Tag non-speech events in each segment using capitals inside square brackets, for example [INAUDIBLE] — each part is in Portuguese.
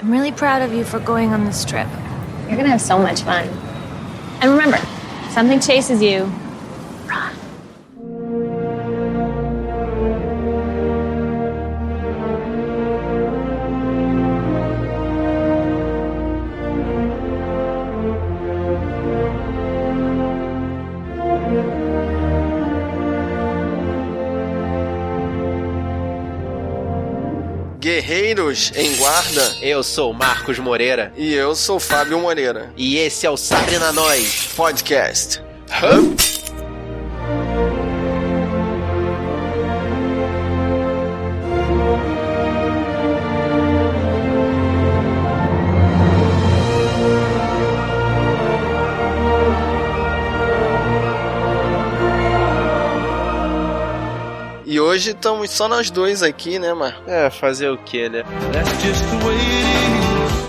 I'm really proud of you for going on this trip. You're gonna have so much fun. And remember, something chases you, Em Guarda. Eu sou Marcos Moreira. E eu sou Fábio Moreira. E esse é o Sabre na Nós Podcast. Hã? Hoje estamos só nós dois aqui, né, Marco? É, fazer o que, né?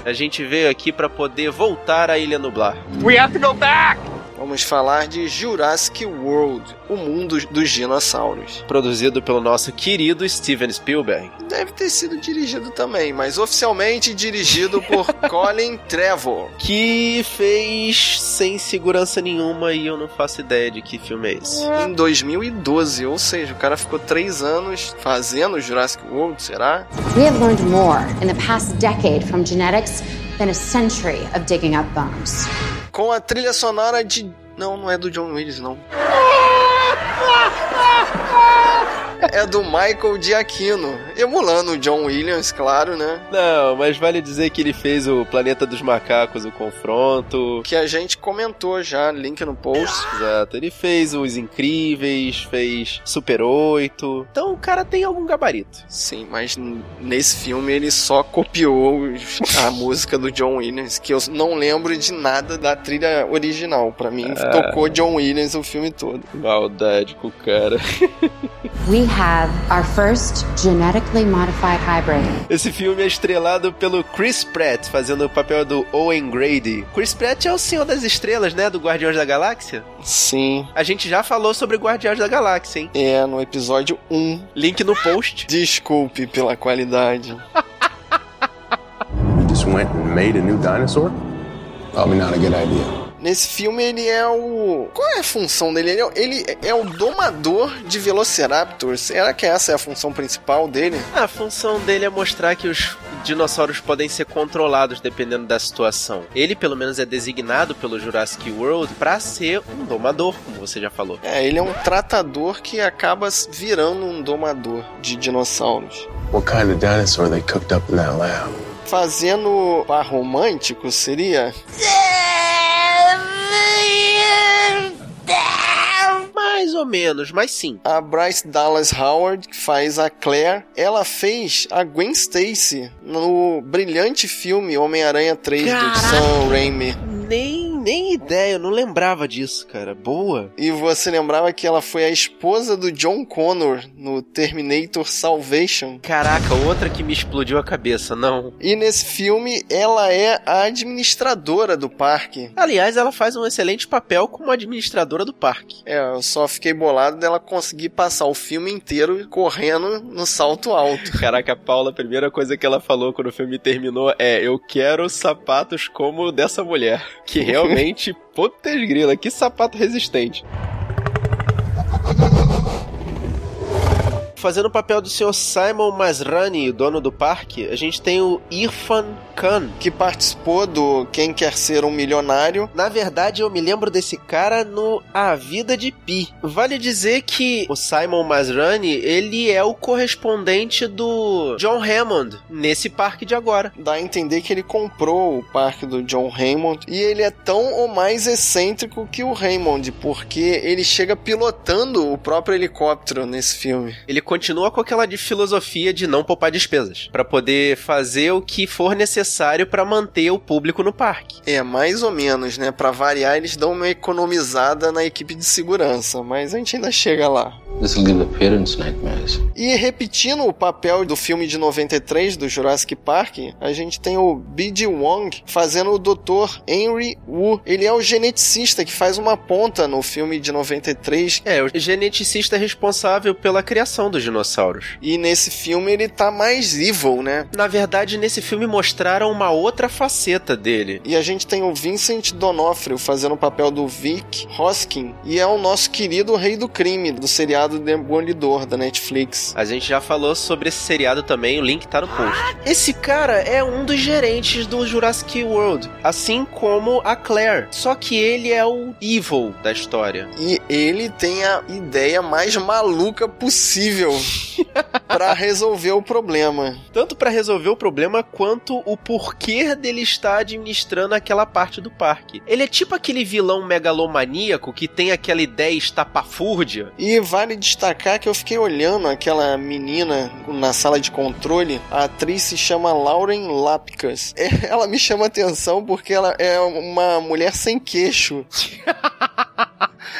A gente veio aqui para poder voltar à Ilha Nublar. We have to go back! Vamos falar de Jurassic World, o mundo dos dinossauros. Produzido pelo nosso querido Steven Spielberg. Deve ter sido dirigido também, mas oficialmente dirigido por [LAUGHS] Colin Trevor. Que fez sem segurança nenhuma e eu não faço ideia de que filme é esse. Em 2012, ou seja, o cara ficou três anos fazendo Jurassic World, será? We have learned more in the past decade from genetics than a century of digging up bones. Com a trilha sonora de. Não, não é do John Williams, não. [LAUGHS] É do Michael Giacchino, emulando o John Williams, claro, né? Não, mas vale dizer que ele fez o Planeta dos Macacos, o Confronto. Que a gente comentou já, link no post. Exato, ele fez Os Incríveis, fez Super 8. Então o cara tem algum gabarito. Sim, mas nesse filme ele só copiou a [LAUGHS] música do John Williams, que eu não lembro de nada da trilha original. Para mim, ah. tocou John Williams o filme todo. Maldade com o cara. We have our first genetically modified hybrid. Esse filme é estrelado pelo Chris Pratt, fazendo o papel do Owen Grady. Chris Pratt é o Senhor das Estrelas, né? Do Guardiões da Galáxia? Sim. A gente já falou sobre Guardiões da Galáxia, hein? É, no episódio 1. Link no post. Desculpe pela qualidade. [LAUGHS] You just went and made a new dinosaur? Probably not a good idea. Nesse filme ele é o. Qual é a função dele? Ele é, ele é o domador de Velociraptors. Será que essa é a função principal dele? A função dele é mostrar que os dinossauros podem ser controlados dependendo da situação. Ele, pelo menos, é designado pelo Jurassic World para ser um domador, como você já falou. É, ele é um tratador que acaba virando um domador de dinossauros. What kind of dinosaur they cooked up in that lab? Fazendo par romântico seria? Ou menos, mas sim. A Bryce Dallas Howard, que faz a Claire, ela fez a Gwen Stacy no brilhante filme Homem-Aranha 3 Caraca. do Sam Raimi. Nem nem ideia, eu não lembrava disso, cara. Boa. E você lembrava que ela foi a esposa do John Connor no Terminator Salvation? Caraca, outra que me explodiu a cabeça, não. E nesse filme, ela é a administradora do parque. Aliás, ela faz um excelente papel como administradora do parque. É, eu só fiquei bolado dela conseguir passar o filme inteiro correndo no salto alto. [LAUGHS] Caraca, a Paula, a primeira coisa que ela falou quando o filme terminou é: Eu quero sapatos como o dessa mulher. Que [LAUGHS] realmente realmente, putz grila, que sapato resistente. Fazendo o papel do senhor Simon Masrani, dono do parque, a gente tem o Irfan Khan. Que participou do Quem Quer Ser um Milionário. Na verdade, eu me lembro desse cara no A Vida de Pi. Vale dizer que o Simon Masrani, ele é o correspondente do John Hammond nesse parque de agora. Dá a entender que ele comprou o parque do John Hammond e ele é tão ou mais excêntrico que o Hammond, porque ele chega pilotando o próprio helicóptero nesse filme. Ele continua com aquela de filosofia de não poupar despesas, para poder fazer o que for necessário para manter o público no parque. É, mais ou menos, né? Para variar, eles dão uma economizada na equipe de segurança, mas a gente ainda chega lá. This will give the parents nightmares. E repetindo o papel do filme de 93 do Jurassic Park, a gente tem o B.D. Wong fazendo o Dr. Henry Wu. Ele é o geneticista que faz uma ponta no filme de 93. É, o geneticista responsável pela criação do os dinossauros. E nesse filme ele tá mais evil, né? Na verdade, nesse filme mostraram uma outra faceta dele. E a gente tem o Vincent D'Onofrio fazendo o papel do Vic Hoskin e é o nosso querido Rei do Crime do seriado Demolidor da Netflix. A gente já falou sobre esse seriado também, o link tá no post. Esse cara é um dos gerentes do Jurassic World, assim como a Claire. Só que ele é o evil da história. E ele tem a ideia mais maluca possível para resolver o problema. Tanto para resolver o problema quanto o porquê dele estar administrando aquela parte do parque. Ele é tipo aquele vilão megalomaníaco que tem aquela ideia estapafúrdia. E vale destacar que eu fiquei olhando aquela menina na sala de controle. A atriz se chama Lauren Lapkus. [LAUGHS] Ela me chama atenção porque ela é uma mulher sem queixo. [LAUGHS]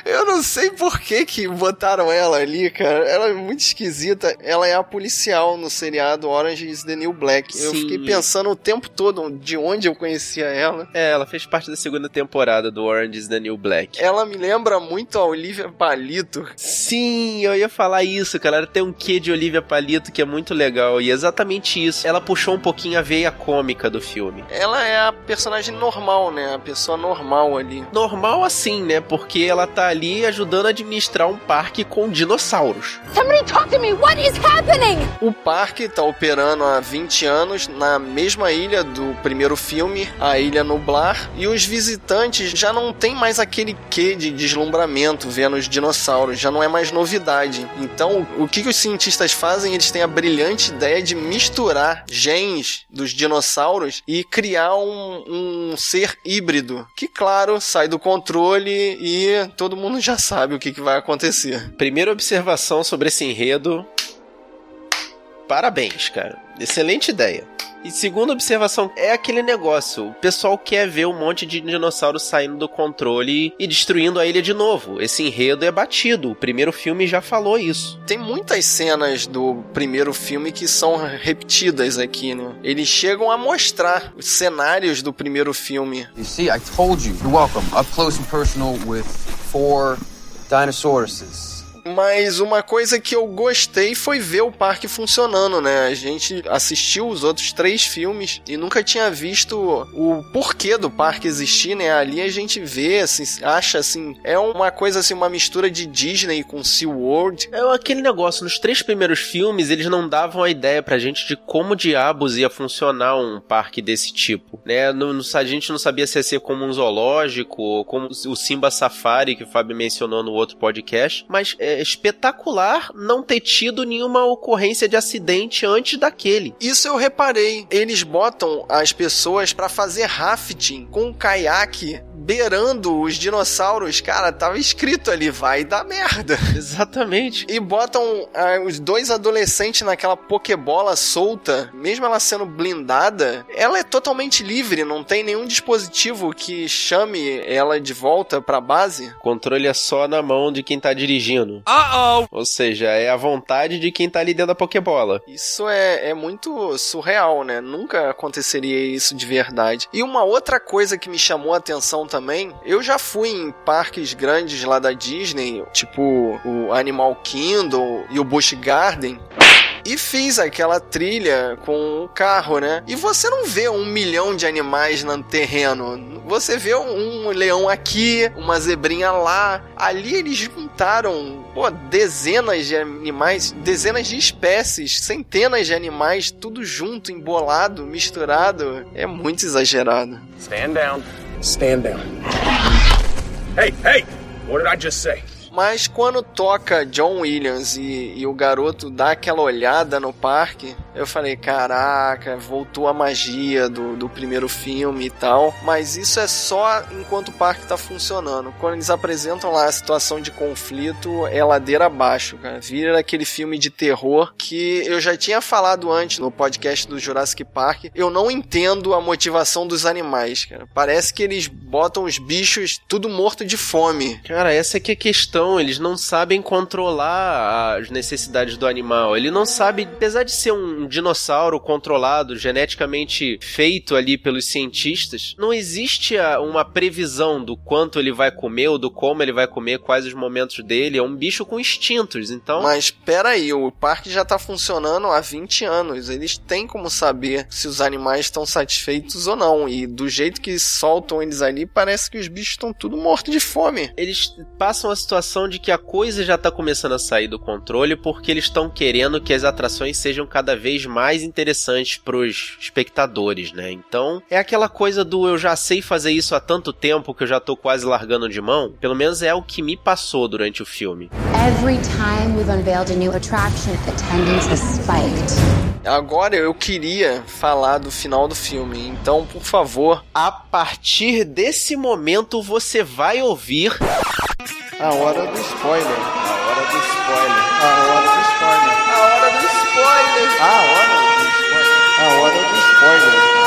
Eu não sei por que que botaram ela ali, cara. Ela é muito esquisita. Ela é a policial no seriado Orange is the New Black. Sim. Eu fiquei pensando o tempo todo de onde eu conhecia ela. É, ela fez parte da segunda temporada do Orange is the New Black. Ela me lembra muito a Olivia Palito. Sim, eu ia falar isso, cara. Ela tem um quê de Olivia Palito que é muito legal. E é exatamente isso. Ela puxou um pouquinho a veia cômica do filme. Ela é a personagem normal, né? A pessoa normal ali. Normal assim, né? Porque ela tá ali ajudando a administrar um parque com dinossauros. Somebody talk to me! What is happening? O parque está operando há 20 anos na mesma ilha do primeiro filme, a Ilha Nublar, e os visitantes já não tem mais aquele quê de deslumbramento vendo os dinossauros, já não é mais novidade. Então, o que, que os cientistas fazem? Eles têm a brilhante ideia de misturar genes dos dinossauros e criar um, um ser híbrido, que, claro, sai do controle e todo mundo já sabe o que, que vai acontecer. Primeira observação sobre esse enredo. Parabéns, cara. Excelente ideia. E segunda observação, é aquele negócio. O pessoal quer ver um monte de dinossauros saindo do controle e destruindo a ilha de novo. Esse enredo é batido. O primeiro filme já falou isso. Tem muitas cenas do primeiro filme que são repetidas aqui, né? Eles chegam a mostrar os cenários do primeiro filme. You see, I told you. You're welcome. Up close and personal with four dinosauruses. Mas uma coisa que eu gostei foi ver o parque funcionando, né? A gente assistiu os outros três filmes e nunca tinha visto o porquê do parque existir, né? Ali a gente vê, assim, acha assim, é uma coisa assim, uma mistura de Disney com SeaWorld. É aquele negócio, nos três primeiros filmes eles não davam a ideia pra gente de como diabos ia funcionar um parque desse tipo, né? No, no, a gente não sabia se ia ser como um zoológico, como o Simba Safari que o Fábio mencionou no outro podcast, mas é, espetacular não ter tido nenhuma ocorrência de acidente antes daquele. Isso eu reparei. Eles botam as pessoas para fazer rafting com um caiaque beirando os dinossauros, cara, tava escrito ali, vai dar merda. [LAUGHS] Exatamente. E botam ah, os dois adolescentes naquela pokebola solta, mesmo ela sendo blindada, ela é totalmente livre, não tem nenhum dispositivo que chame ela de volta pra base. O controle é só na mão de quem tá dirigindo. Uh -oh. Ou seja, é a vontade de quem tá ali dentro da pokebola. Isso é, é muito surreal, né? Nunca aconteceria isso de verdade. E uma outra coisa que me chamou a atenção também também. Eu já fui em parques grandes lá da Disney, tipo o Animal Kingdom e o Busch Garden e fiz aquela trilha com o carro, né? E você não vê um milhão de animais no terreno. Você vê um leão aqui, uma zebrinha lá. Ali eles juntaram pô, dezenas de animais, dezenas de espécies, centenas de animais, tudo junto, embolado, misturado. É muito exagerado. Stand down. Stand down. Hey, hey! What did I just say? Mas quando toca John Williams e, e, o garoto dá aquela olhada no parque, eu falei: caraca, voltou a magia do, do primeiro filme e tal. Mas isso é só enquanto o parque tá funcionando. Quando eles apresentam lá a situação de conflito, é ladeira abaixo, cara. Vira aquele filme de terror que eu já tinha falado antes no podcast do Jurassic Park. Eu não entendo a motivação dos animais, cara. Parece que eles botam os bichos tudo morto de fome. Cara, essa que é a questão eles não sabem controlar as necessidades do animal. Ele não sabe, apesar de ser um dinossauro controlado, geneticamente feito ali pelos cientistas, não existe uma previsão do quanto ele vai comer ou do como ele vai comer, quais os momentos dele. É um bicho com instintos, então. Mas peraí, o parque já tá funcionando há 20 anos. Eles têm como saber se os animais estão satisfeitos ou não. E do jeito que soltam eles ali, parece que os bichos estão tudo mortos de fome. Eles passam a situação de que a coisa já tá começando a sair do controle porque eles estão querendo que as atrações sejam cada vez mais interessantes pros espectadores, né? Então, é aquela coisa do eu já sei fazer isso há tanto tempo que eu já tô quase largando de mão. Pelo menos é o que me passou durante o filme. Every time we've unveiled a new attraction, attendance has spiked. Agora eu queria falar do final do filme, então por favor. A partir desse momento você vai ouvir. A hora do spoiler. A hora do spoiler. A hora do spoiler. A hora do spoiler. A hora do spoiler. A hora do spoiler.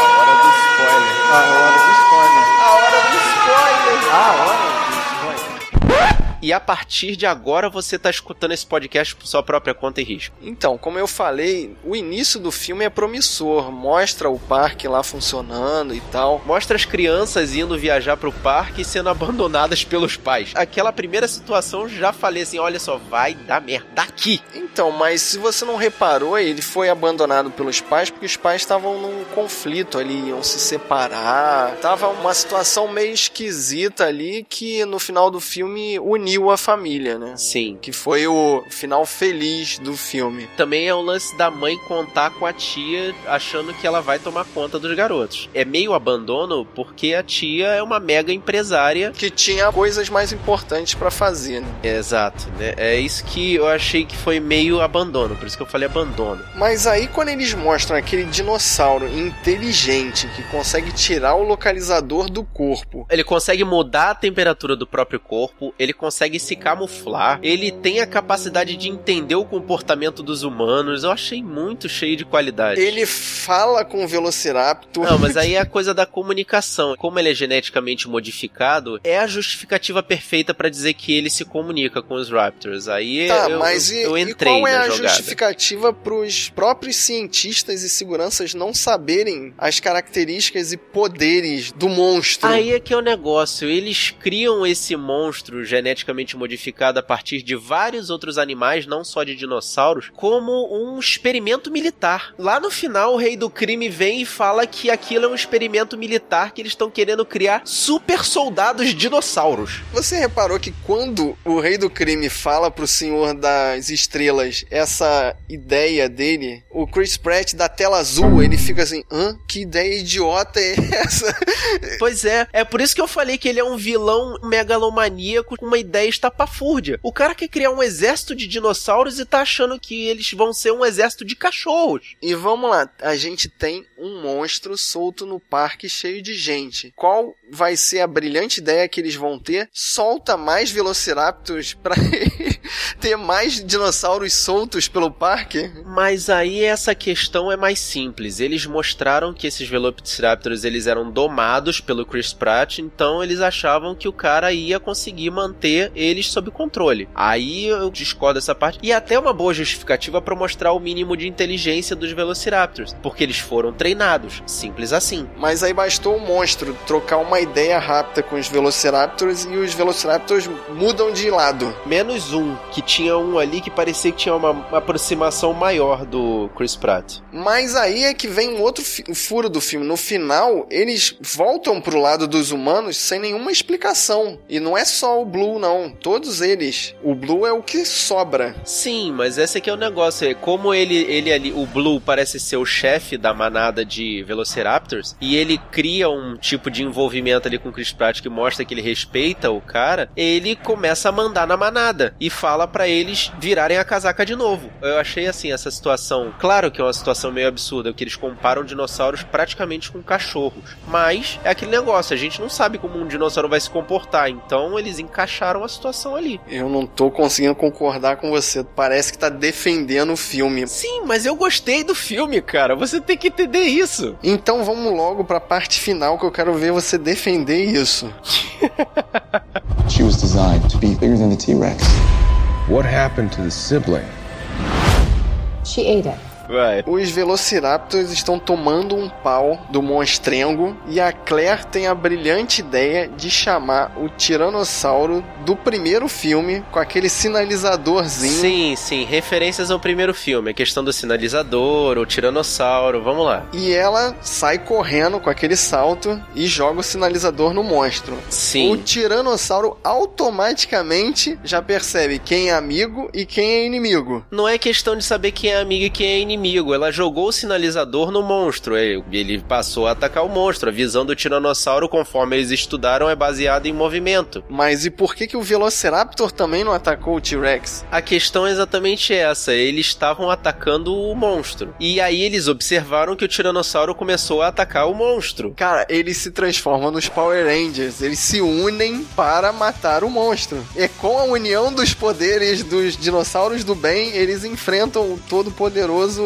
E a partir de agora você tá escutando esse podcast por sua própria conta e risco. Então, como eu falei, o início do filme é promissor. Mostra o parque lá funcionando e tal. Mostra as crianças indo viajar pro parque e sendo abandonadas pelos pais. Aquela primeira situação já falei assim: olha só, vai dar merda aqui. Então, mas se você não reparou, ele foi abandonado pelos pais porque os pais estavam num conflito ali, iam se separar. Tava uma situação meio esquisita ali que no final do filme uniu a família, né? Sim. Que foi o final feliz do filme. Também é o lance da mãe contar com a tia achando que ela vai tomar conta dos garotos. É meio abandono porque a tia é uma mega empresária que tinha coisas mais importantes para fazer, né? Exato, né? É isso que eu achei que foi meio abandono, por isso que eu falei abandono. Mas aí quando eles mostram aquele dinossauro inteligente que consegue tirar o localizador do corpo, ele consegue mudar a temperatura do próprio corpo, ele consegue se camuflar, ele tem a capacidade de entender o comportamento dos humanos. Eu achei muito cheio de qualidade. Ele fala com o Velociraptor. Não, mas aí é a coisa da comunicação. Como ele é geneticamente modificado, é a justificativa perfeita para dizer que ele se comunica com os Raptors. Aí tá, eu, mas eu, eu e, entrei e qual é a jogada. justificativa pros próprios cientistas e seguranças não saberem as características e poderes do monstro? Aí é que é o negócio. Eles criam esse monstro geneticamente modificado a partir de vários outros animais, não só de dinossauros, como um experimento militar. Lá no final, o rei do crime vem e fala que aquilo é um experimento militar que eles estão querendo criar super soldados dinossauros. Você reparou que quando o rei do crime fala pro senhor das estrelas essa ideia dele, o Chris Pratt da tela azul, ele fica assim, hã? Que ideia idiota é essa? Pois é, é por isso que eu falei que ele é um vilão megalomaníaco com uma ideia estapafúrdia. O cara quer criar um exército de dinossauros e tá achando que eles vão ser um exército de cachorros. E vamos lá, a gente tem um monstro solto no parque cheio de gente. Qual vai ser a brilhante ideia que eles vão ter? Solta mais Velociraptors pra [LAUGHS] [LAUGHS] ter mais dinossauros soltos pelo parque? Mas aí essa questão é mais simples. Eles mostraram que esses Velociraptors eles eram domados pelo Chris Pratt, então eles achavam que o cara ia conseguir manter eles sob controle. Aí eu discordo dessa parte. E até uma boa justificativa para mostrar o mínimo de inteligência dos Velociraptors, porque eles foram treinados. Simples assim. Mas aí bastou o monstro trocar uma ideia rápida com os Velociraptors e os Velociraptors mudam de lado. Menos um, que tinha um ali que parecia que tinha uma, uma aproximação maior do Chris Pratt. Mas aí é que vem um outro furo do filme. No final, eles voltam pro lado dos humanos sem nenhuma explicação. E não é só o Blue, não. Todos eles. O Blue é o que sobra. Sim, mas esse aqui é o negócio. É como ele, ele ali, o Blue parece ser o chefe da manada de Velociraptors, e ele cria um tipo de envolvimento ali com o Chris Pratt que mostra que ele respeita o cara, ele começa a mandar na manada e fala para eles virarem a casaca de novo. Eu achei assim essa situação, claro que é uma situação meio absurda, que eles comparam dinossauros praticamente com cachorros, mas é aquele negócio, a gente não sabe como um dinossauro vai se comportar, então eles encaixaram a situação ali. Eu não tô conseguindo concordar com você, parece que tá defendendo o filme. Sim, mas eu gostei do filme, cara, você tem que entender isso. Então vamos logo pra parte final que eu quero ver você defender isso. She was designed to be bigger than the T Rex. What happened to the sibling? She ate it. Vai. Os Velociraptors estão tomando um pau do monstrengo e a Claire tem a brilhante ideia de chamar o Tiranossauro do primeiro filme com aquele sinalizadorzinho. Sim, sim, referências ao primeiro filme, a questão do sinalizador, o tiranossauro, vamos lá. E ela sai correndo com aquele salto e joga o sinalizador no monstro. Sim. O Tiranossauro automaticamente já percebe quem é amigo e quem é inimigo. Não é questão de saber quem é amigo e quem é inimigo. Ela jogou o sinalizador no monstro. Ele ele passou a atacar o monstro. A visão do tiranossauro, conforme eles estudaram, é baseada em movimento. Mas e por que, que o Velociraptor também não atacou o T-Rex? A questão é exatamente essa. Eles estavam atacando o monstro. E aí eles observaram que o tiranossauro começou a atacar o monstro. Cara, eles se transformam nos Power Rangers. Eles se unem para matar o monstro. É com a união dos poderes dos dinossauros do bem, eles enfrentam o todo-poderoso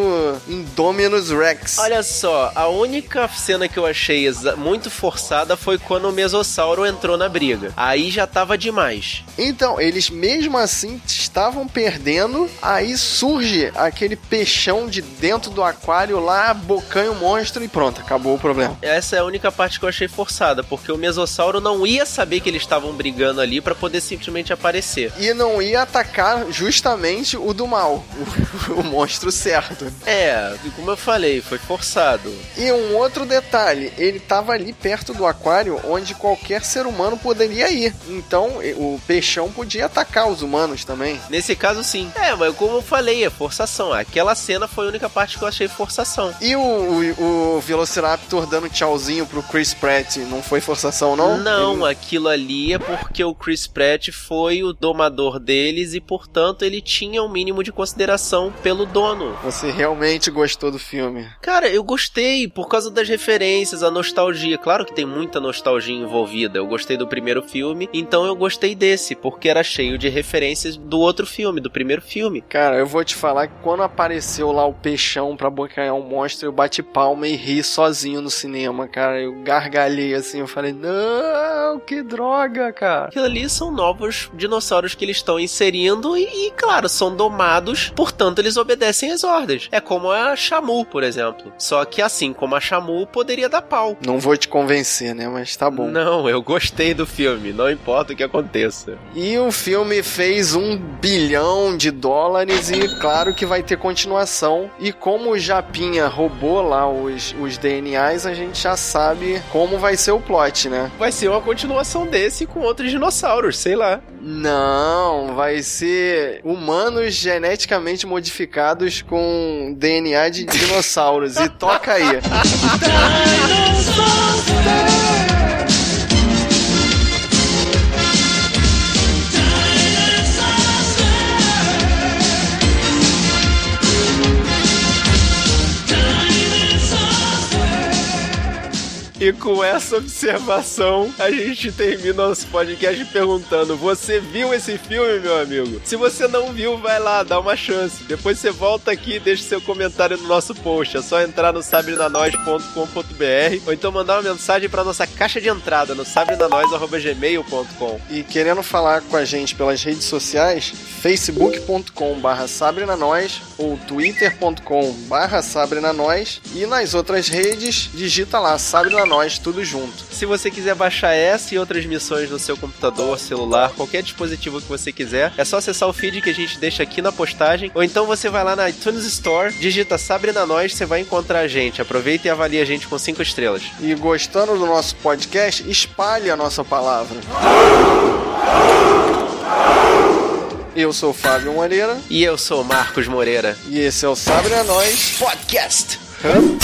Indominus Rex. Olha só, a única cena que eu achei muito forçada foi quando o Mesossauro entrou na briga. Aí já tava demais. Então, eles mesmo assim estavam perdendo, aí surge aquele peixão de dentro do aquário lá, bocanha o monstro e pronto, acabou o problema. Essa é a única parte que eu achei forçada, porque o Mesossauro não ia saber que eles estavam brigando ali pra poder simplesmente aparecer. E não ia atacar justamente o do mal, [LAUGHS] o, o monstro certo. [LAUGHS] É, como eu falei, foi forçado. E um outro detalhe, ele estava ali perto do aquário onde qualquer ser humano poderia ir. Então o peixão podia atacar os humanos também. Nesse caso, sim. É, mas como eu falei, é forçação. Aquela cena foi a única parte que eu achei forçação. E o, o, o Velociraptor dando tchauzinho pro Chris Pratt, não foi forçação não? Não, Ele- aquilo ali é porque o Chris Pratt foi o domador deles e, portanto, ele tinha um mínimo de consideração pelo dono. Você realmente gostou do filme. Cara, eu gostei por causa das referências, a nostalgia. Claro que tem muita nostalgia envolvida. Eu gostei do primeiro filme, então eu gostei desse, porque era cheio de referências do outro filme, do primeiro filme. Cara, eu vou te falar que quando apareceu lá o peixão pra bocanhar um monstro, eu bati palma e ri sozinho no cinema, cara. Eu gargalhei assim, eu falei, não, que droga, cara. Aquilo ali são novos dinossauros que eles estão inserindo e, e, claro, são domados, portanto eles obedecem às ordens. É como a Shamu, por exemplo. Só que assim como a Shamu poderia dar pau. Não vou te convencer, né? Mas tá bom. Não, eu gostei do filme, não importa o que aconteça. E o filme fez um bilhão de dólares e claro que vai ter continuação. E como o Japinha roubou lá os, os DNAs, a gente já sabe como vai ser o plot, né? Vai ser uma continuação desse com outros dinossauros, sei lá. Não, vai ser humanos geneticamente modificados com DNA de dinossauros. e toca aí. [LAUGHS] E com essa observação, a gente termina nosso podcast perguntando: Você viu esse filme, meu amigo? Se você não viu, vai lá, dá uma chance. Depois você volta aqui e deixa seu comentário no nosso post. É só entrar no sabrenanois.com.br ou então mandar uma mensagem para nossa caixa de entrada no sabrenanois.gmail.com. E querendo falar com a gente pelas redes sociais, facebook.com barra sabrenanois ou twitter.com barra sabrenanois e nas outras redes, digita lá, sabrenanois, tudo junto. Se você quiser baixar essa e outras missões no seu computador, celular, qualquer dispositivo que você quiser, é só acessar o feed que a gente deixa aqui na postagem, ou então você vai lá na iTunes Store, digita Sabrina Nós, você vai encontrar a gente. Aproveita e avalie a gente com 5 estrelas. E gostando do nosso podcast, espalhe a nossa palavra. Eu sou o Fábio Moreira E eu sou o Marcos Moreira. e esse é o Sabre a Nós Podcast! Hã?